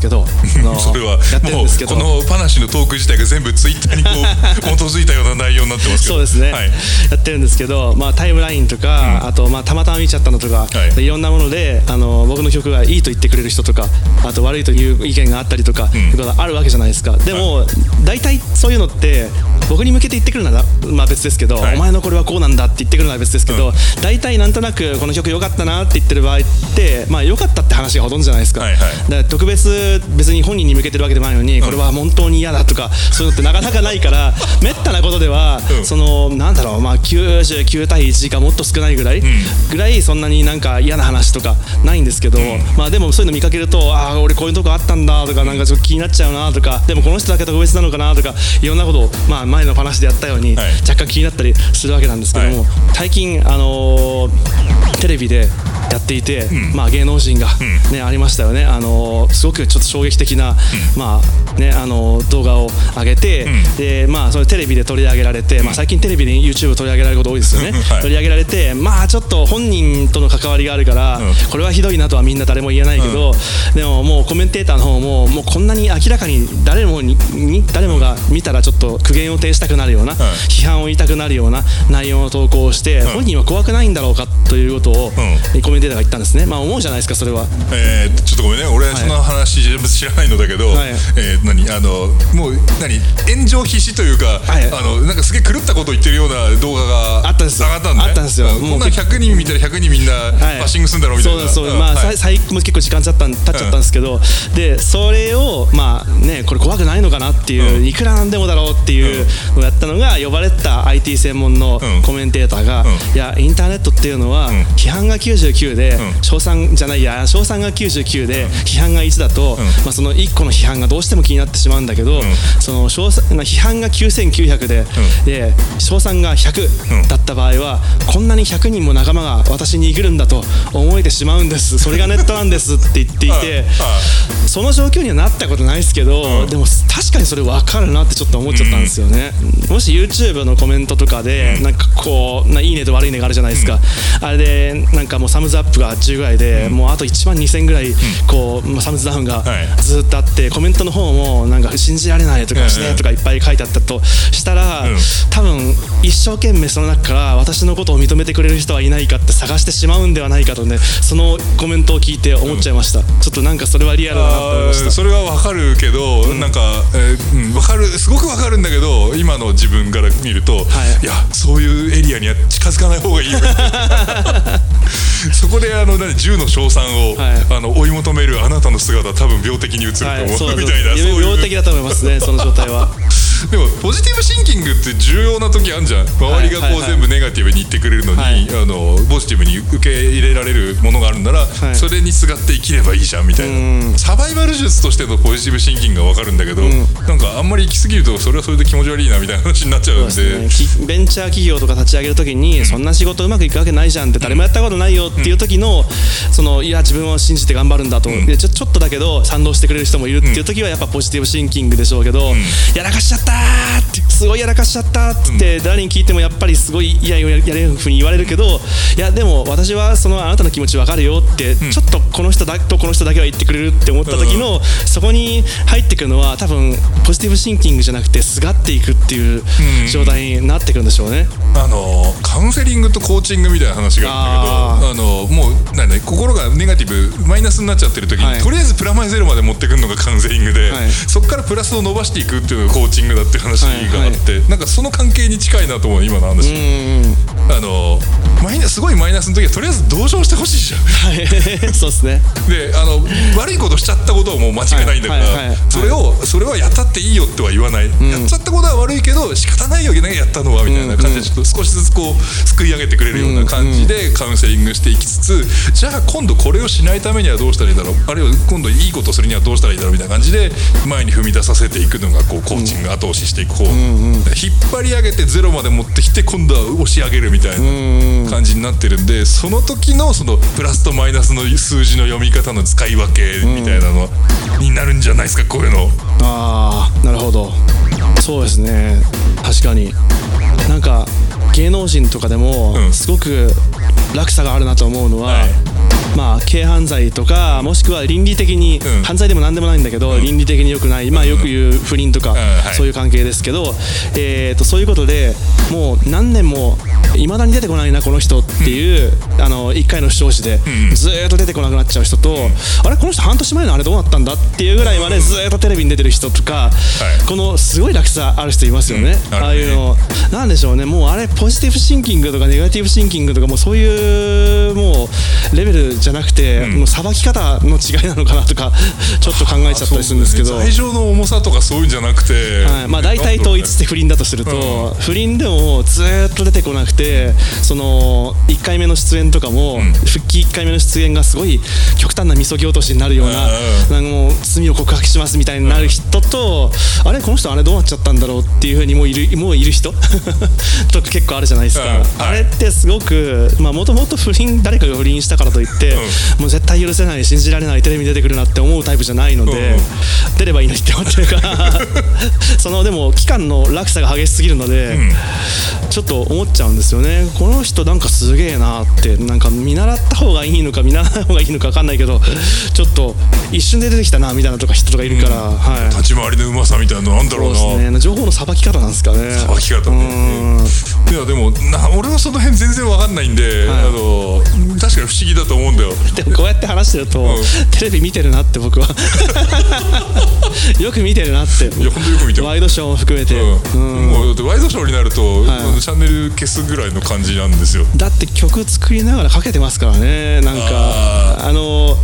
ですけど。それはやってるんもうですけど。この話のトーク自体が全部ツイッターにこう 基づいたような内容になってますけど。そうですね、はい。やってるんですけど、まあ、タイムラインとか、あと、まあ、たまたま見ちゃったのとか、はい。い、ろんなものであの僕の曲がいいと言ってくれる人とかあと悪いという意見があったりとか、いうことがあるわけじゃないですか。でも、大体そういうのって僕に向けて言ってくるなら、まあ、別ですけど、はい。お前のこれはこうなんだって言ってくるのは別ですけど、大体なんとなくこの曲良かったなって言ってる場合って、まあ、良かったって話がほとんどじゃないですか,、はいはい。だから特別別に本人に向けてるわけでもないのに、これは本当に嫌だとかそういうのってなかなかないからめったなことでは、うん。そのなんだろうまあ99対1かもっと少ないぐらい、ぐらいそんなになんか嫌な話とかないんですけど、まあでもそういうの見かけるとああ俺こういうとこあったんだとかなんかちょっと気になっちゃうなとかでもこの人だけ特別なのかなとかいろんなことをまあ前の話でやったように、はい。若干気になったりするわけなんですけども、は最近あのーテレビでやっていて、まあ芸能人がね、ありましたよね。あのーすごくちょっと衝撃的な、まあねあのー動画を上げて、でまあそれテレビで取り上げられて、まあ最近テレビで YouTube 取り上げられること多いですよね、はい。取り上げられてまあちょっと本人との関わりがあるから、うん。これはひどいなとはみんな誰も言えないけど、でももうコメンテーターの方ももうこんなに明らかに誰もにに誰もが見たらちょっと苦言を呈したくなるような、批判を言いたくなるような内容の投稿をして、本人は怖くないんだろうかということを、コメンテーターが言ったんですね。まあ思うじゃないですかそれは。えーちょっとごめんね。俺その話全部知らないのだけど、はい。えー何あのもう何炎上必至というか、はい。あのなんかすげえ狂ったこと言ってるような動画があったんですよ上がったんだ、ね、あったんですよ。うこんなん100人見たら100人みんなはい。バッシングするんだろうみたいな、そうですそう。です、まあ、はい。さ最もう結構時間経っちゃったん経っちゃったんですけど、でそれをまあねこれ怖くないのかなっていう、うん。いくらなんでもだろうっていうのをやったのが呼ばれた IT 専門のうん。コメンテーターが、うん。いやインターネットっていうのは、ん。批判が99で、ん。称賛じゃないや称賛が99で、批判が1だと、まあ、その1個の批判がどうしても気になってしまうんだけど、その称賛まあ批判が9900で、で称賛が100だった場合は、こんなに100人も仲間が私に来るんだと思えてしまうんです。それがネットなんですって言っていて その状況にはなったことないですけど、でも確かにそれ分かるなってちょっと思っちゃったんですよね、もし YouTube のコメントとかでなんかこうないいねと悪いねがあるじゃないですか、あれでなんかもうサムズアップが10ぐらいで、もうあと1万2000ぐらいこう、まあサムズダウンがはい。ずっとあってコメントの方もなんか信じられないとかしてとかいっぱい書いてあったとしたら、うん。多分一生懸命その中から私のことを認めてくれる人はいないかって探してしまうんではないかとねそのコメントを聞いて思っちゃいました、ちょっとなんかそれはリアルだなと思いました。それはわかるけど、なんか、えーうん、わかるすごくわかるんだけど今の自分から見ると、はい。いやそういうエリアには近づかない方がいいよ。そこであの何銃の称賛を、はい。あの追い求めるあなたの姿多分病的に映ると思う、はい、みたいなそういう。病的だと思いますねその状態は でもポジティブシンキングって重要な時あるじゃん。周りがこう全部ネガティブに言ってくれるのに、はい。あのポジティブに受け入れられるものがあるんなら、い。それにすがって生きればいいじゃんみたいな。サバイバル術としてのポジティブシンキングが分かるんだけど、なんかあんまり行き過ぎるとそれはそれで気持ち悪いなみたいな話になっちゃうんで。ね。きベンチャー企業とか立ち上げるときに、そんな仕事うまくいくわけないじゃんって誰もやったことないよっていう時の、そのいや自分を信じて頑張るんだと、でちょちょっとだけど賛同してくれる人もいるっていう時はやっぱポジティブシンキングでしょうけど、やらかしちゃったーってすごいやらかしちゃったって誰に聞いてもやっぱりすごい嫌ややれるふうに言われるけどいやでも私はそのあなたの気持ちわかるよって、ちょっとこの人だとこの人だけは言ってくれるって思った時の、そこに入ってくるのは多分ポジティブシンキングじゃなくてすがっていくっていう状態になってくるんでしょうね。あのカウンセリングとコーチングみたいな話があるんだけどあのもうなんだ心がネガティブマイナスになっちゃってる時に、はい。とりあえずプラマイゼロまで持ってくるのがカウンセリングで、はい。そこからプラスを伸ばしていくっていうのがコーチングだっていう話があって、なんかその関係に近いなと思う今の話、あのマイナすごいマイナスの時はとりあえず同情してほしいじゃん。はい、そうですね。であの悪いことしちゃったことはもう間違いないんだから、はいはいはい。それをそれはやったっていいよっては言わない、やっちゃったことは悪いけど仕方ないよねやったのはみたいな感じでちょっと少しずつこうすくい上げてくれるような感じでカウンセリングしていきつつじゃあ今度これをしないためにはどうしたらいいだろう？あるいは今度いいことするにはどうしたらいいだろうみたいな感じで前に踏み出させていくのがこうコーチング後押ししていく方、引っ張り上げてゼロまで持ってきて今度は押し上げるみたいな感じになってるんでその時のそのプラスとマイナスの数字の読み方の使い分けみたいなのになるんじゃないですか？こういうの。ああ、なるほど。そうですね。確かに。なんか芸能人とかでもうん。すごく落差があるなと思うのは、はいまあ軽犯罪とかもしくは倫理的に、うん。犯罪でも何でもないんだけど、倫理的に良くない、まあ、よく言う不倫とか、はい。そういう関係ですけど、えー、とそういうことでもう何年もいまだに出てこないなこの人っていう、あの1回の視聴時でん。ずーっと出てこなくなっちゃう人と、あれこの人半年前のあれどうなったんだっていうぐらいまでずーっとテレビに出てる人とか、い。このすごい落差ある人いますよね、うん。あああいうのなんでしょうね。もうあれポジティブシンキングとかネガティブシンキングとかもうそういうもうレベルじゃなくて、もうさばき方の違いなのかなとかちょっと考えちゃったりするんですけど。あそう。だね罪状の重さとかそういうんじゃなくて、はい。まあ、大体統一して不倫だとすると、不倫でもずーっと出てこなくてその1回目の出演とかも、復帰1回目の出演がすごい極端なみそぎ落としになるような,、うん。なんかもう罪を告白しますみたいになる人と、あれこの人あれどうなっちゃったんだろうっていうふうにもういるもういる人？とか結構あるじゃないですか、あれってすごくもともと不倫誰かが不倫したからといって、もう絶対許せない信じられないテレビに出てくるなって思うタイプじゃないので、うん。出ればいいのにって思ってるから そのでも期間の落差が激しすぎるので、ちょっと思っちゃうんですよね。この人なんかすげえなってなんか見習った方がいいのか見習わない方がいいのか分かんないけどちょっと一瞬で出てきたなみたいなとか人とかいるから、はい。立ち回りのうまさみたいなのなんだろうな。そうですね。情報のさばき方なんですかね。さばき方ねでもな俺はその辺全然わかんないんで、あの確かに不思議だと思うんだよ。でもこうやって話してると、ん。テレビ見てるなって僕は。よく見てるなって。いや本当よく見てる。ワイドショーも含めて、うん。もうだってワイドショーになると、はい。チャンネル消すぐらいの感じなんですよ。だって曲作りながらかけてますからねなんか。ああの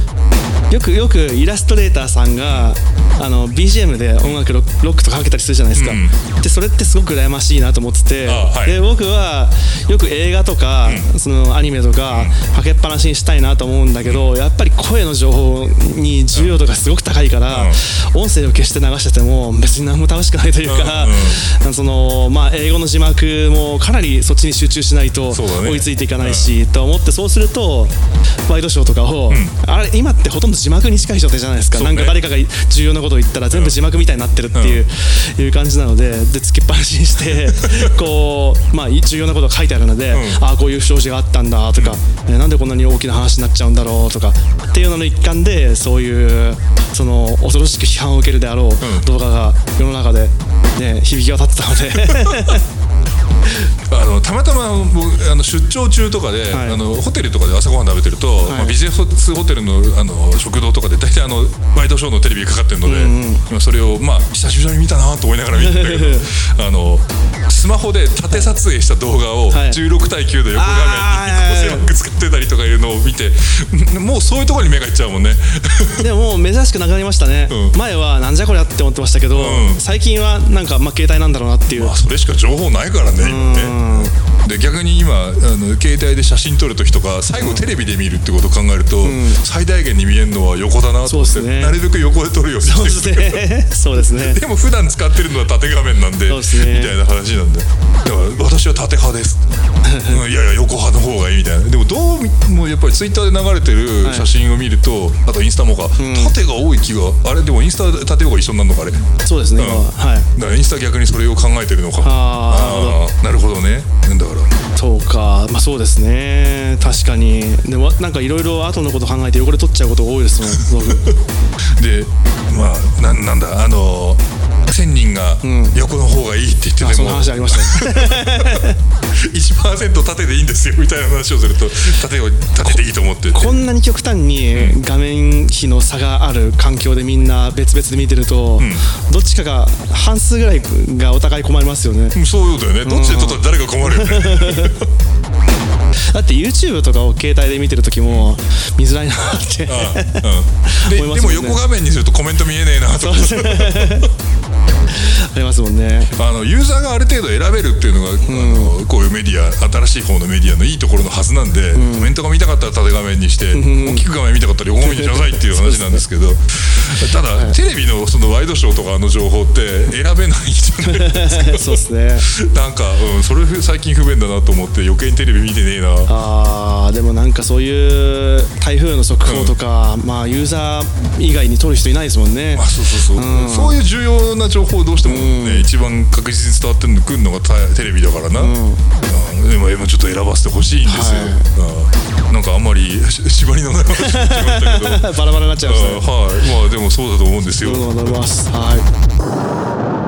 よくよくイラストレーターさんがあの BGM で音楽ロックとかかけたりするじゃないですか、うん。でそれってすごく羨ましいなと思ってて、あはい。で僕はよく映画とか、そのアニメとか、かけっぱなしにしたいなと思うんだけど、やっぱり声の情報に重要度がすごく高いから、音声を消して流してても別に何も楽しくないというか、そのまあ、英語の字幕もかなりそっちに集中しないと追いついていかないし、と思ってそうするとワイドショーとかを、あれ今ってほとんど字幕に近い状態じゃないですか、ね。なんか誰かが重要なことを言ったら全部字幕みたいになってるっていう,、いう感じなのででつけっぱなしにして こう、まあ、重要なことが書いてあるので、ああこういう不祥事があったんだとか、えなんでこんなに大きな話になっちゃうんだろうとかっていうのの一環でそういうその恐ろしく批判を受けるであろう動画が世の中で、ね、響き渡ってたのであのたまたま僕あの出張中とかで、はい。あのホテルとかで朝ごはん食べてると、まあ、ビジネスホテルのあの食堂とかで大体あのワイドショーのテレビがかかってるので、今それをまあ久しぶりに見たなと思いながら見てんだけど あのスマホで縦撮影した動画をはい。16対9で横画面に細く使ってたりとかいうのを見て もうそういうところに目がいっちゃうもんね。でももう珍しくなくなりましたね、うん。前はなんじゃこりゃって思ってましたけど、ん。最近はなんかまあ携帯なんだろうなっていう、まあそれしか情報ないからねで逆に今あの携帯で写真撮る時とか最後テレビで見るってことを考えると、最大限に見えるのは横だなと思って、ね。なるべく横で撮るようにそうしてる。ですね。そうですね。でも普段使ってるのは縦画面なんでね。みたいな話なんで。だから私は縦派です、うんいやいや横派の方がいいみたいな。でもどうやっぱりツイッターで流れてる写真を見ると、あとインスタもか、縦が多い気があれでもインスタ縦方が一緒になるのかあれ。そうですね、今は。はい。だからインスタ逆にそれを考えてるのか。ああーなるほどね。だから。そうか。まあそうですね。確かに。でもなんかいろいろ後のこと考えて汚れ取っちゃうことが多いですもん僕。でまあななんだあの1000人が横の方がいいって言ってあそのても、話ありましたね。1%縦でいいんですよみたいな話をすると縦を縦でいいと思って。てこんなに極端に画面比の差がある環境でみんな別々で見てると、どっちかが半数ぐらいがお互い困りますよね。うんそうだよね。どっちで撮ったら誰が困るよね。だって YouTube とかを携帯で見てる時も見づらいなってああうん。でね。でも横画面にするとコメント見えねえなとかありますもんね。あのユーザーがある程度選べるっていうのが、あのこういうメディア新しい方のメディアのいいところのはずなんで、コメントが見たかったら縦画面にして、大きく画面見たかったら横画面にしなさいっていう話なんですけど ただ、テレビのそのワイドショーとかの情報って選べないじゃないですか。そうですね。なんか、うん、それ最近不便だなと思って余計にテレビ見てねえな。あーでもなんかそういう台風の速報とか、まあユーザー以外に撮る人いないですもんね。あそうそうそう、そういう重要な情報をどうしてもね、一番確実に伝わってくるのがテレビだからな、でも今ちょっと選ばせてほしいんですよ、はい、なんかあんまり縛りのない話になっちまったけど。バラバラになっちゃいました、ね、はい。まあでもそうだと思うんですよ。はい